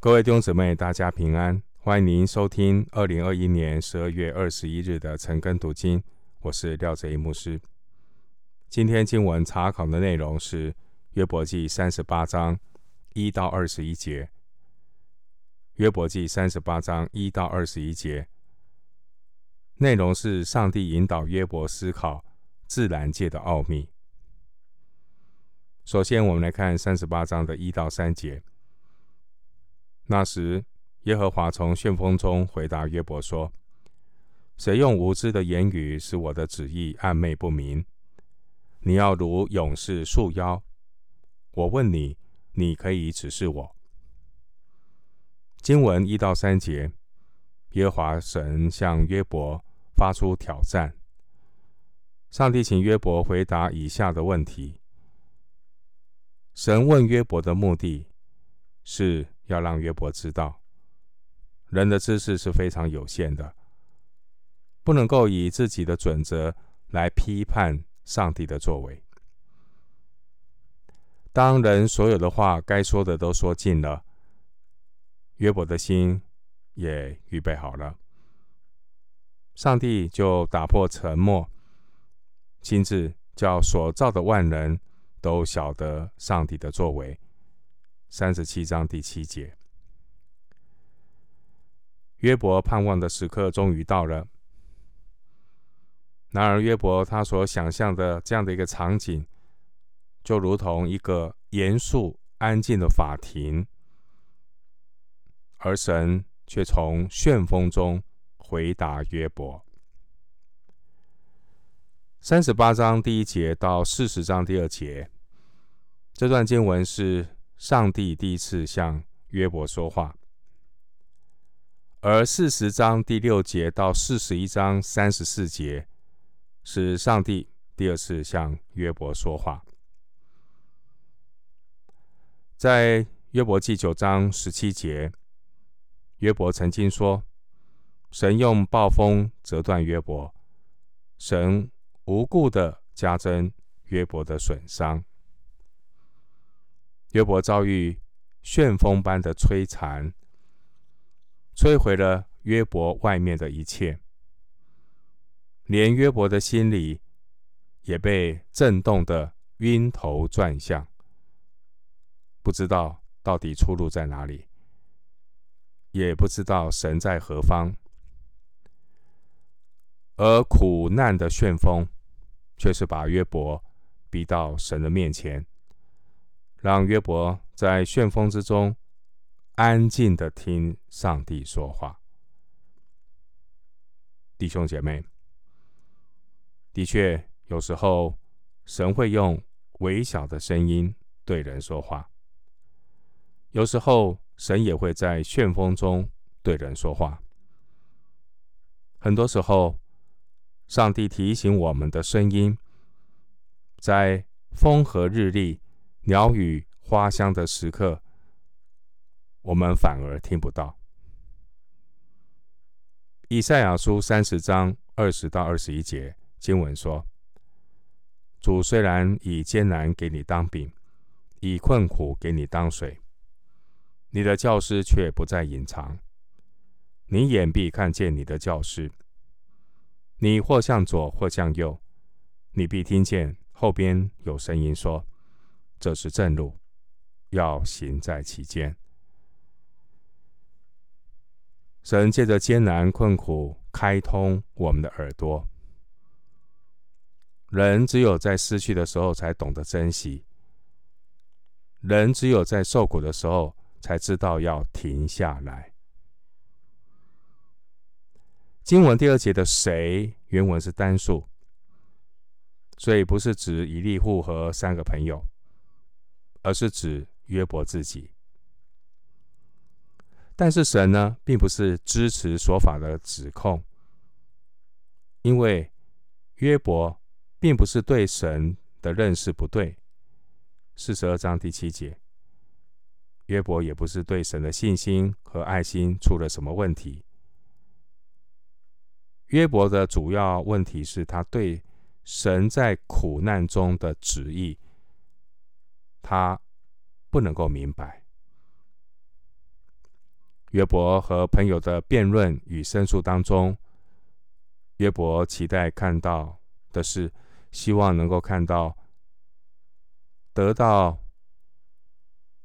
各位弟兄姊妹，大家平安！欢迎您收听二零二一年十二月二十一日的晨更读经，我是廖哲一牧师。今天经文查考的内容是约伯记三十八章一到二十一节。约伯记三十八章一到二十一节内容是上帝引导约伯思考自然界的奥秘。首先，我们来看三十八章的一到三节。那时，耶和华从旋风中回答约伯说：“谁用无知的言语使我的旨意暧昧不明？你要如勇士束腰。我问你，你可以指示我。”经文一到三节，耶和华神向约伯发出挑战。上帝请约伯回答以下的问题：神问约伯的目的是，要让约伯知道，人的知识是非常有限的，不能够以自己的准则来批判上帝的作为。当人所有的话该说的都说尽了，约伯的心也预备好了，上帝就打破沉默，亲自叫所造的万人都晓得上帝的作为。三十七章第七节，约伯盼望的时刻终于到了。然而，约伯他所想象的这样的一个场景，就如同一个严肃安静的法庭，而神却从旋风中回答约伯。三十八章第一节到四十章第二节，这段经文是。上帝第一次向约伯说话，而四十章第六节到四十一章三十四节是上帝第二次向约伯说话。在约伯记九章十七节，约伯曾经说：“神用暴风折断约伯，神无故的加增约伯的损伤。”约伯遭遇旋风般的摧残，摧毁了约伯外面的一切，连约伯的心里也被震动得晕头转向，不知道到底出路在哪里，也不知道神在何方，而苦难的旋风却是把约伯逼到神的面前。让约伯在旋风之中安静的听上帝说话。弟兄姐妹，的确，有时候神会用微小的声音对人说话；有时候神也会在旋风中对人说话。很多时候，上帝提醒我们的声音，在风和日丽。鸟语花香的时刻，我们反而听不到。以赛亚书三十章二十到二十一节经文说：“主虽然以艰难给你当饼，以困苦给你当水，你的教师却不再隐藏。你眼必看见你的教师。你或向左，或向右，你必听见后边有声音说。”这是正路，要行在其间。神借着艰难困苦开通我们的耳朵。人只有在失去的时候才懂得珍惜，人只有在受苦的时候才知道要停下来。经文第二节的“谁”原文是单数，所以不是指以利户和三个朋友。而是指约伯自己，但是神呢，并不是支持说法的指控，因为约伯并不是对神的认识不对。四十二章第七节，约伯也不是对神的信心和爱心出了什么问题。约伯的主要问题是他对神在苦难中的旨意。他不能够明白，约伯和朋友的辩论与申诉当中，约伯期待看到的是，希望能够看到得到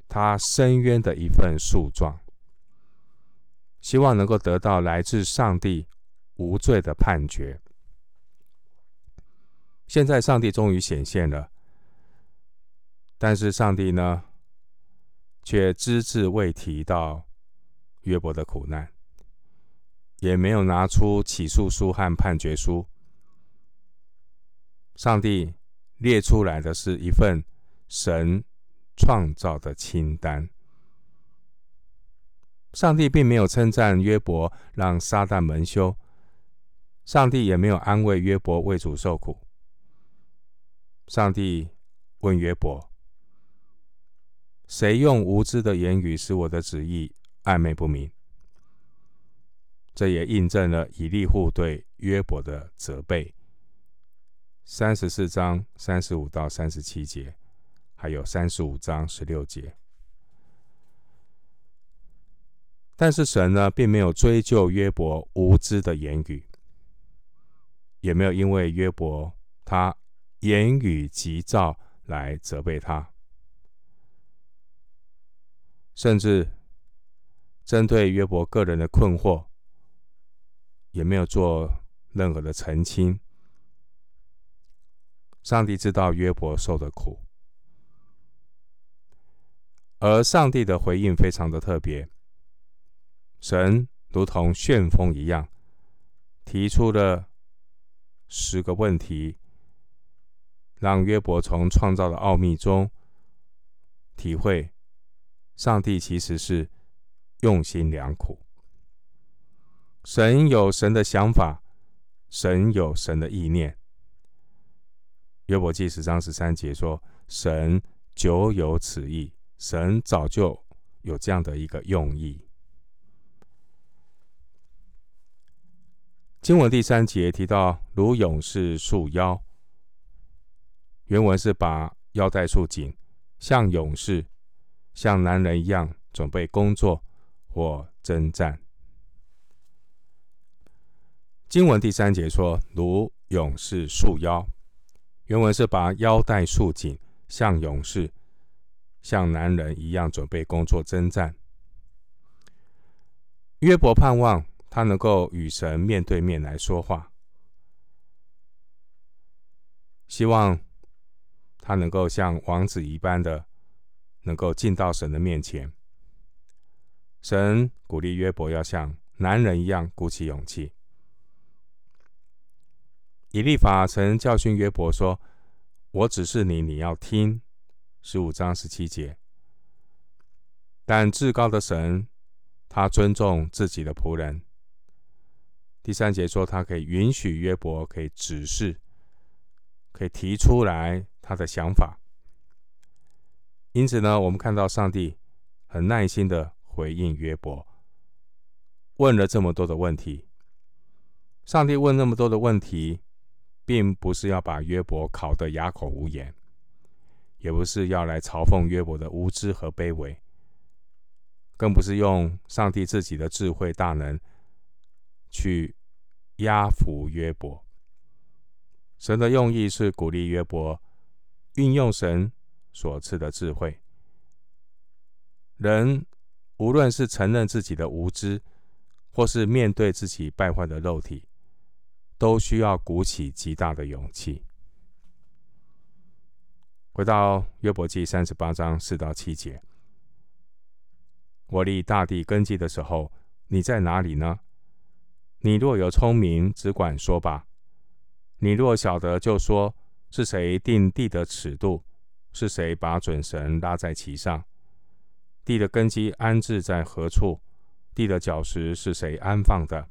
他伸冤的一份诉状，希望能够得到来自上帝无罪的判决。现在上帝终于显现了，但是上帝呢，却只字未提到约伯的苦难，也没有拿出起诉书和判决书。上帝列出来的是一份神创造的清单。上帝并没有称赞约伯让撒旦蒙羞，上帝也没有安慰约伯为主受苦。上帝问约伯：“谁用无知的言语使我的旨意暧昧不明？”这也印证了以利户对约伯的责备。三十四章三十五到三十七节，还有三十五章十六节。但是神呢，并没有追究约伯无知的言语，也没有因为约伯他。言语急躁来责备他，甚至针对约伯个人的困惑，也没有做任何的澄清。上帝知道约伯受的苦，而上帝的回应非常的特别，神如同旋风一样，提出了十个问题。让约伯从创造的奥秘中体会，上帝其实是用心良苦。神有神的想法，神有神的意念。约伯记十章十三节说：“神久有此意，神早就有这样的一个用意。”经文第三节提到，如勇士束腰。原文是把腰带束紧，像勇士，像男人一样准备工作或征战。经文第三节说，如勇士束腰。原文是把腰带束紧，像勇士，像男人一样准备工作征战。约伯盼望他能够与神面对面来说话，希望。他能够像王子一般的，能够进到神的面前。神鼓励约伯要像男人一样鼓起勇气。以利法曾教训约伯说：“我指示你，你要听。”十五章十七节。但至高的神，他尊重自己的仆人。第三节说，他可以允许约伯可以指示，可以提出来。他的想法，因此呢，我们看到上帝很耐心的回应约伯，问了这么多的问题。上帝问那么多的问题，并不是要把约伯考得哑口无言，也不是要来嘲讽约伯的无知和卑微，更不是用上帝自己的智慧大能去压服约伯。神的用意是鼓励约伯。运用神所赐的智慧，人无论是承认自己的无知，或是面对自己败坏的肉体，都需要鼓起极大的勇气。回到约伯记三十八章四到七节：我立大地根基的时候，你在哪里呢？你若有聪明，只管说吧；你若晓得，就说。是谁定地的尺度？是谁把准绳拉在其上？地的根基安置在何处？地的角石是谁安放的？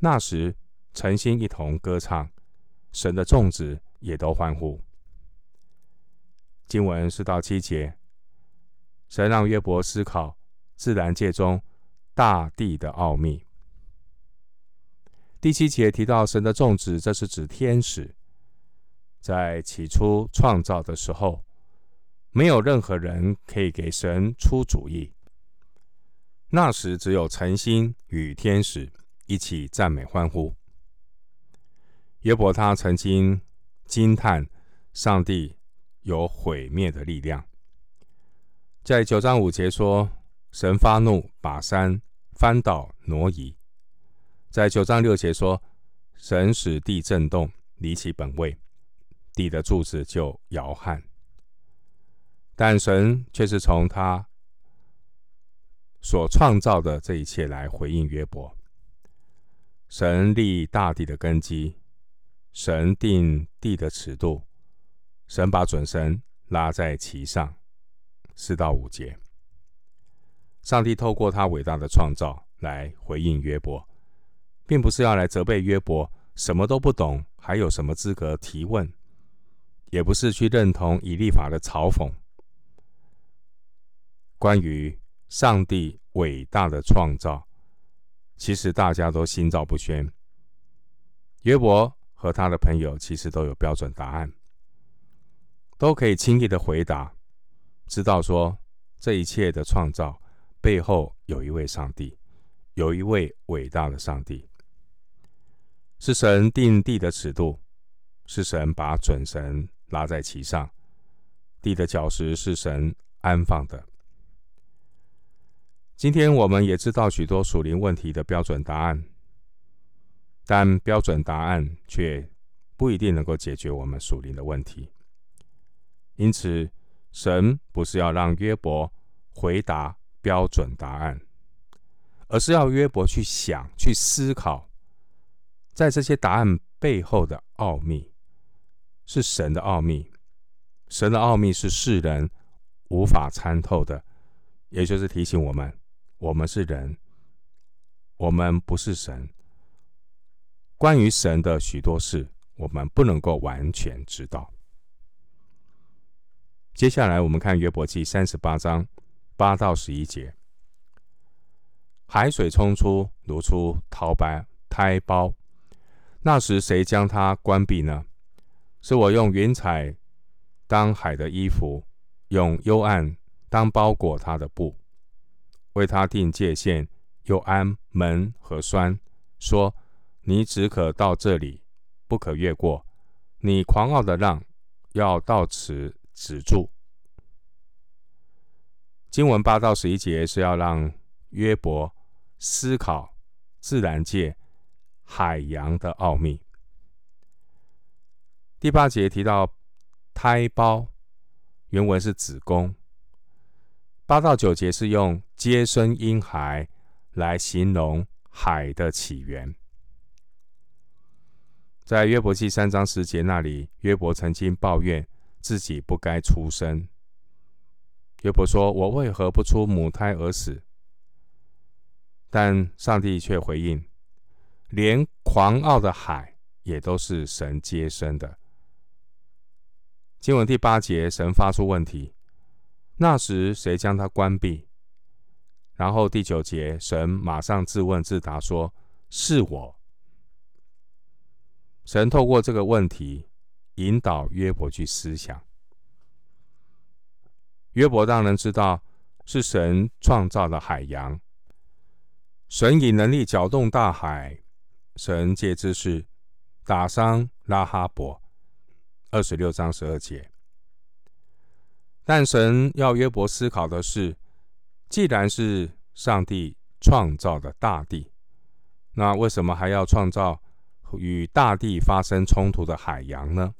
那时，晨星一同歌唱，神的众子也都欢呼。经文四到七节，神让约伯思考自然界中大地的奥秘。第七节提到神的众子，这是指天使。在起初创造的时候，没有任何人可以给神出主意。那时只有晨星与天使一起赞美欢呼。约伯他曾经惊叹上帝有毁灭的力量，在九章五节说，神发怒，把山翻倒挪移；在九章六节说，神使地震动，离其本位，地的柱子就摇撼。但神却是从他所创造的这一切来回应约伯。神立大地的根基，神定地的尺度，神把准绳拉在其上。四到五节，上帝透过他伟大的创造来回应约伯，并不是要来责备约伯什么都不懂，还有什么资格提问，也不是去认同以利法的嘲讽。关于上帝伟大的创造，其实大家都心照不宣。约伯和他的朋友其实都有标准答案，都可以轻易的回答，知道说这一切的创造背后有一位上帝，有一位伟大的上帝，是神定地的尺度，是神把准绳拉在其上，地的角石是神安放的。今天我们也知道许多属灵问题的标准答案，但标准答案却不一定能够解决我们属灵的问题。因此，神不是要让约伯回答标准答案，而是要约伯去想、去思考，在这些答案背后的奥秘，是神的奥秘。神的奥秘是世人无法参透的，也就是提醒我们。我们是人，我们不是神。关于神的许多事，我们不能够完全知道。接下来，我们看约伯记三十八章八到十一节：海水冲出，如出胎胞，胎胞。那时，谁将它关闭呢？是我用云彩当海的衣服，用幽暗当包裹它的布。为他定界限，又安门和栓，说：“你只可到这里，不可越过。你狂傲的浪要到此止住。”经文八到十一节是要让约伯思考自然界海洋的奥秘。第八节提到胎胞，原文是子宫。八到九节是用接生婴孩来形容海的起源。在约伯记三章十节那里，约伯曾经抱怨自己不该出生。约伯说：“我为何不出母胎而死？”但上帝却回应：“连狂傲的海也都是神接生的。”经文第八节，神发出问题。那时谁将它关闭？然后第九节，神马上自问自答说：“是我。”神透过这个问题引导约伯去思想。约伯让人知道是神创造了海洋，神以能力搅动大海，神借知识打伤拉哈伯。二十六章十二节。但神要约伯思考的是，既然是上帝创造的大地，那为什么还要创造与大地发生冲突的海洋呢？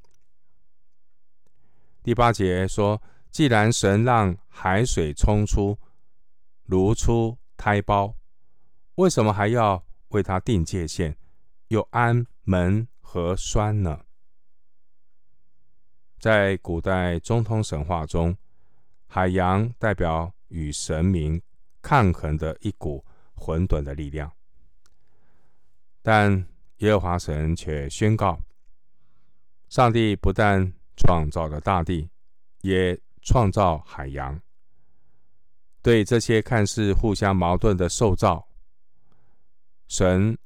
第八节说，既然神让海水冲出，如出胎胞，为什么还要为它定界限，又安门和栓呢？在古代中通神话中，海洋代表与神明抗衡的一股混沌的力量，但耶和华神却宣告：上帝不但创造了大地，也创造海洋。对这些看似互相矛盾的受造，神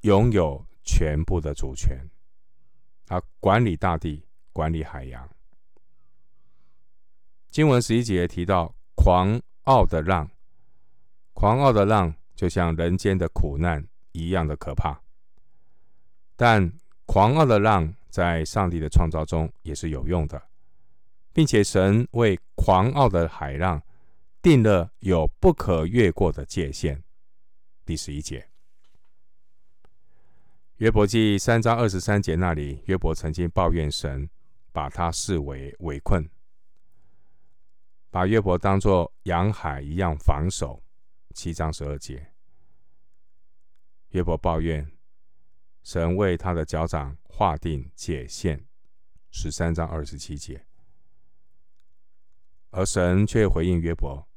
拥有全部的主权，他管理大地。管理海洋。经文十一节提到狂傲的浪，狂傲的浪就像人间的苦难一样的可怕，但狂傲的浪在上帝的创造中也是有用的，并且神为狂傲的海浪定了有不可越过的界限。第十一节，约伯记三章二十三节那里，约伯曾经抱怨神把他视为围困，把约伯当作洋海一样防守。七章十二节，约伯抱怨神为他的脚掌划定界限。十三章二十七节，而神却回应约伯：“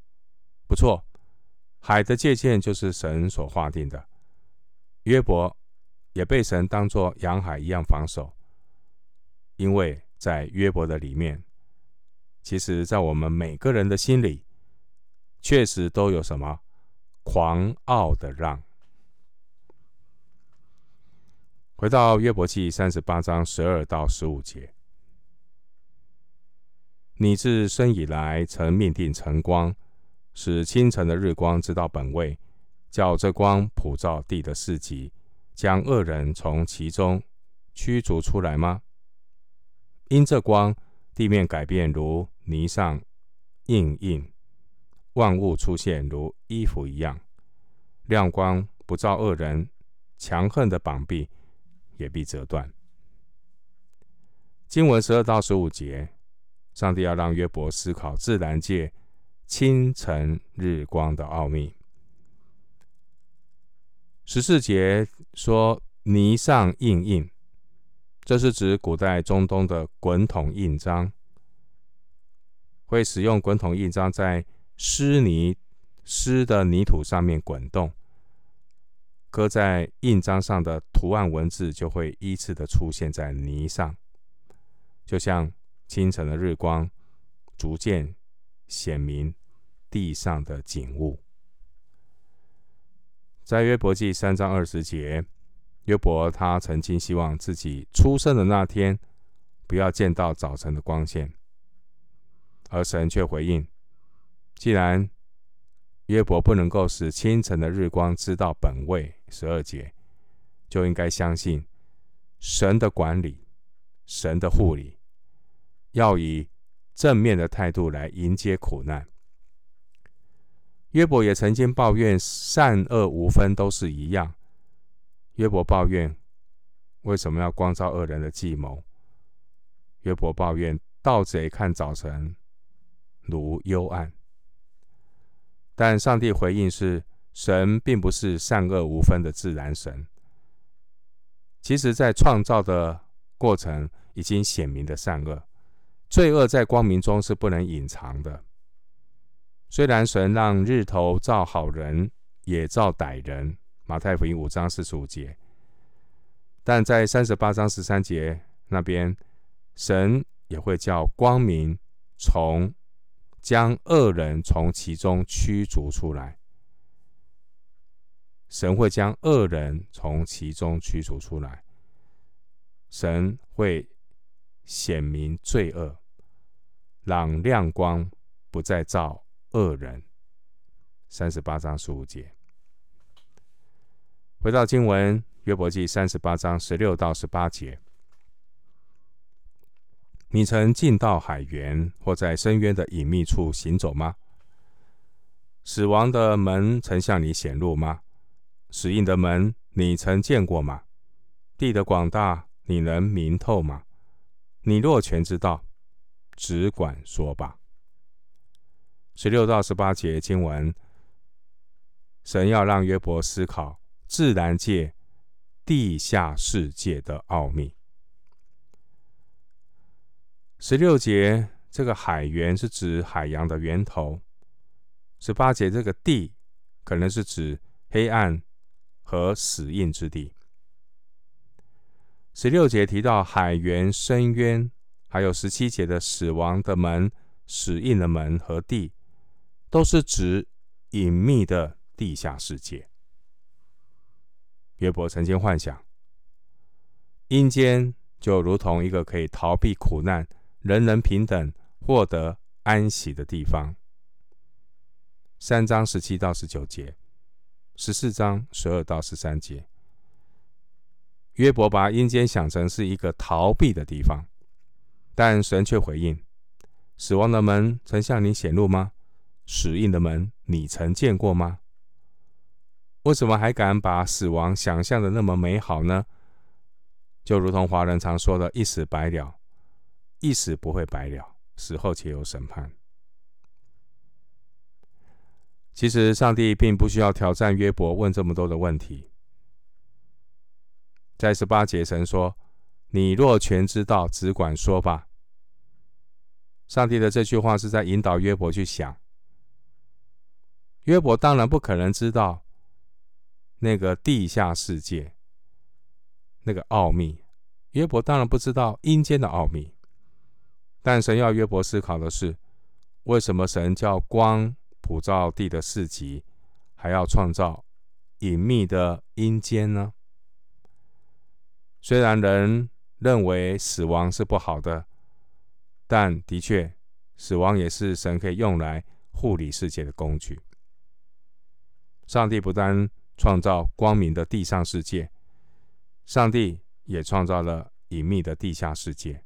不错，海的界限就是神所划定的。约伯也被神当作洋海一样防守，因为在约伯的里面，其实，在我们每个人的心里，确实都有什么？”狂傲的让。回到约伯记三十八章十二到十五节，你自生以来曾命定晨光，使清晨的日光知道本位，叫这光普照地的四极，将恶人从其中驱逐出来吗？因这光，地面改变如泥上印印。万物出现如衣服一样，亮光不照恶人，强横的膀臂也必折断。经文十二到十五节，上帝要让约伯思考自然界清晨日光的奥秘。十四节说泥上印印，这是指古代中东的滚筒印章，会使用滚筒印章在。湿泥湿的泥土上面滚动，刻在印章上的图案文字就会依次的出现在泥上，就像清晨的日光逐渐显明地上的景物。在约伯记三章二十节，约伯他曾经希望自己出生的那天不要见到早晨的光线，而神却回应。既然约伯不能够使清晨的日光知道本位，十二节就应该相信神的管理、神的护理，要以正面的态度来迎接苦难。约伯也曾经抱怨善恶无分，都是一样。约伯抱怨为什么要光照恶人的计谋？约伯抱怨盗贼看早晨如幽暗。但上帝回应是：神并不是善恶无分的自然神。其实，在创造的过程已经显明的善恶，罪恶在光明中是不能隐藏的。虽然神让日头照好人，也照歹人，马太福音五章四十五节，但在三十八章十三节那边，神也会叫光明从。将恶人从其中驱逐出来，神会将恶人从其中驱逐出来，神会显明罪恶，让亮光不再照恶人。三十八章十五节，回到经文，约伯记三十八章十六到十八节。你曾进到海源，或在深渊的隐秘处行走吗？死亡的门曾向你显露吗？死荫的门你曾见过吗？地的广大你能明透吗？你若全知道，只管说吧。十六到十八节经文，神要让约伯思考自然界、地下世界的奥秘。十六节，这个海源是指海洋的源头；十八节，这个地可能是指黑暗和死印之地。十六节提到海源、深渊，还有十七节的死亡的门、死印的门和地，都是指隐秘的地下世界。约伯曾经幻想，阴间就如同一个可以逃避苦难。人人平等，获得安息的地方。三章十七到十九节，十四章十二到十三节。约伯把阴间想成是一个逃避的地方，但神却回应：“死亡的门曾向你显露吗？死荫的门你曾见过吗？为什么还敢把死亡想象的那么美好呢？就如同华人常说的‘一死百了’，一死不会白了，死后且有审判。其实，上帝并不需要挑战约伯问这么多的问题。”在十八节，神说：“你若全知道，只管说吧。”上帝的这句话是在引导约伯去想。约伯当然不可能知道那个地下世界那个奥秘，约伯当然不知道阴间的奥秘。但神要约伯思考的是：为什么神叫光普照地的四极，还要创造隐秘的阴间呢？虽然人认为死亡是不好的，但的确，死亡也是神可以用来护理世界的工具。上帝不单创造光明的地上世界，上帝也创造了隐秘的地下世界。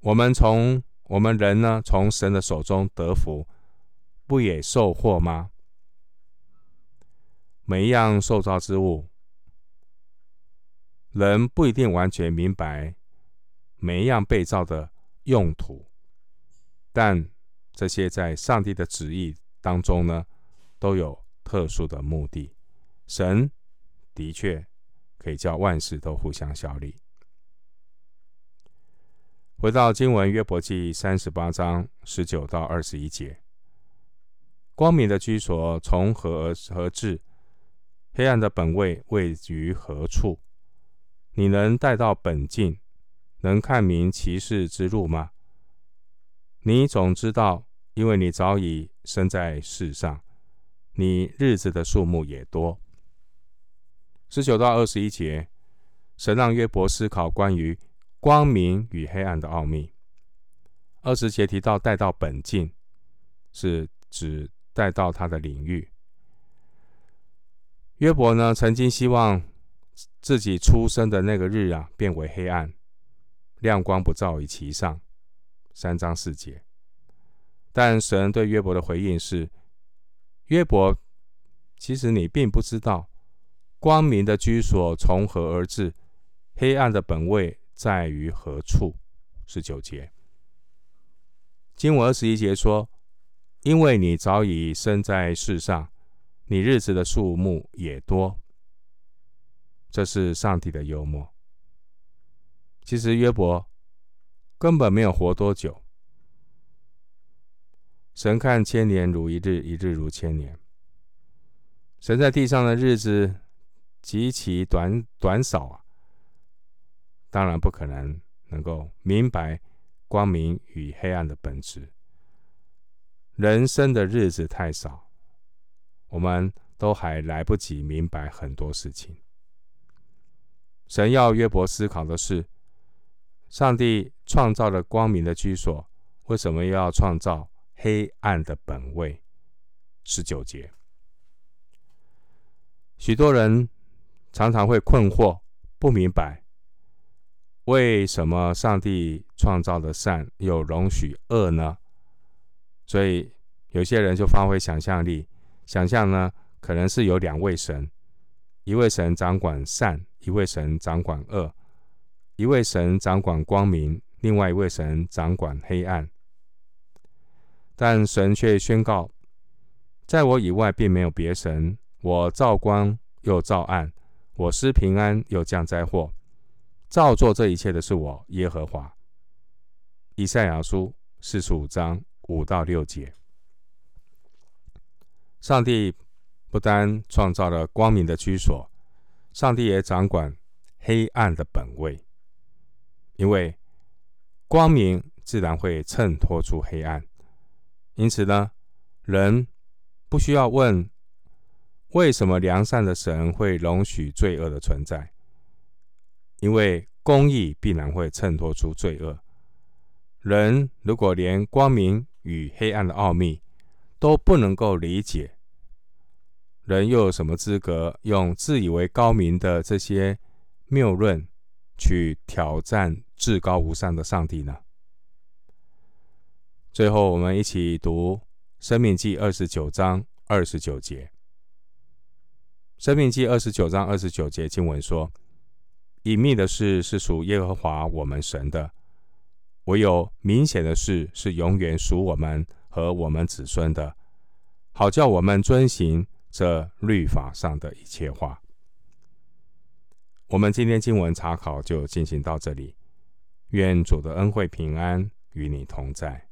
我们从我们人呢，从神的手中得福，不也受祸吗？每一样受造之物。人不一定完全明白每一样被造的用途，但这些在上帝的旨意当中呢，都有特殊的目的。神的确可以叫万事都互相效力。回到经文约伯记三十八章十九到二十一节：光明的居所从何而何至？黑暗的本位位于何处？你能带到本境，能看明其事之路吗？你总知道，因为你早已生在世上，你日子的数目也多。十九到二十一节，神让约伯思考关于光明与黑暗的奥秘。二十节提到带到本境，是指带到他的领域。约伯呢，曾经希望。自己出生的那个日啊，变为黑暗，亮光不照于其上。三章四节。但神对约伯的回应是：约伯，其实你并不知道光明的居所从何而至，黑暗的本位在于何处。十九节。经文二十一节说：因为你早已生在世上，你日子的数目也多。这是上帝的幽默。其实约伯根本没有活多久。神看千年如一日，一日如千年。神在地上的日子极其短短少啊，当然不可能能够明白光明与黑暗的本质。人生的日子太少，我们都还来不及明白很多事情。神要约伯思考的是：上帝创造了光明的居所，为什么又要创造黑暗的本位？十九节，许多人常常会困惑，不明白为什么上帝创造的善又容许恶呢？所以有些人就发挥想象力，想象呢，可能是有两位神，一位神掌管善。一位神掌管恶，一位神掌管光明，另外一位神掌管黑暗。但神却宣告，在我以外并没有别神。我造光又造暗，我施平安又降灾祸，造作这一切的是我耶和华。以赛亚书四十五章五到六节。上帝不单创造了光明的居所。上帝也掌管黑暗的本位，因为光明自然会衬托出黑暗。因此呢，人不需要问为什么良善的神会容许罪恶的存在，因为公义必然会衬托出罪恶。人如果连光明与黑暗的奥秘都不能够理解，人又有什么资格用自以为高明的这些谬论去挑战至高无上的上帝呢？最后，我们一起读《申命记》二十九章二十九节。《申命记》二十九章二十九节经文说：“隐秘的事是属耶和华我们神的，唯有明显的事是永远属我们和我们子孙的，好叫我们遵行。”这律法上的一切话，我们今天经文查考就进行到这里。愿主的恩惠平安与你同在。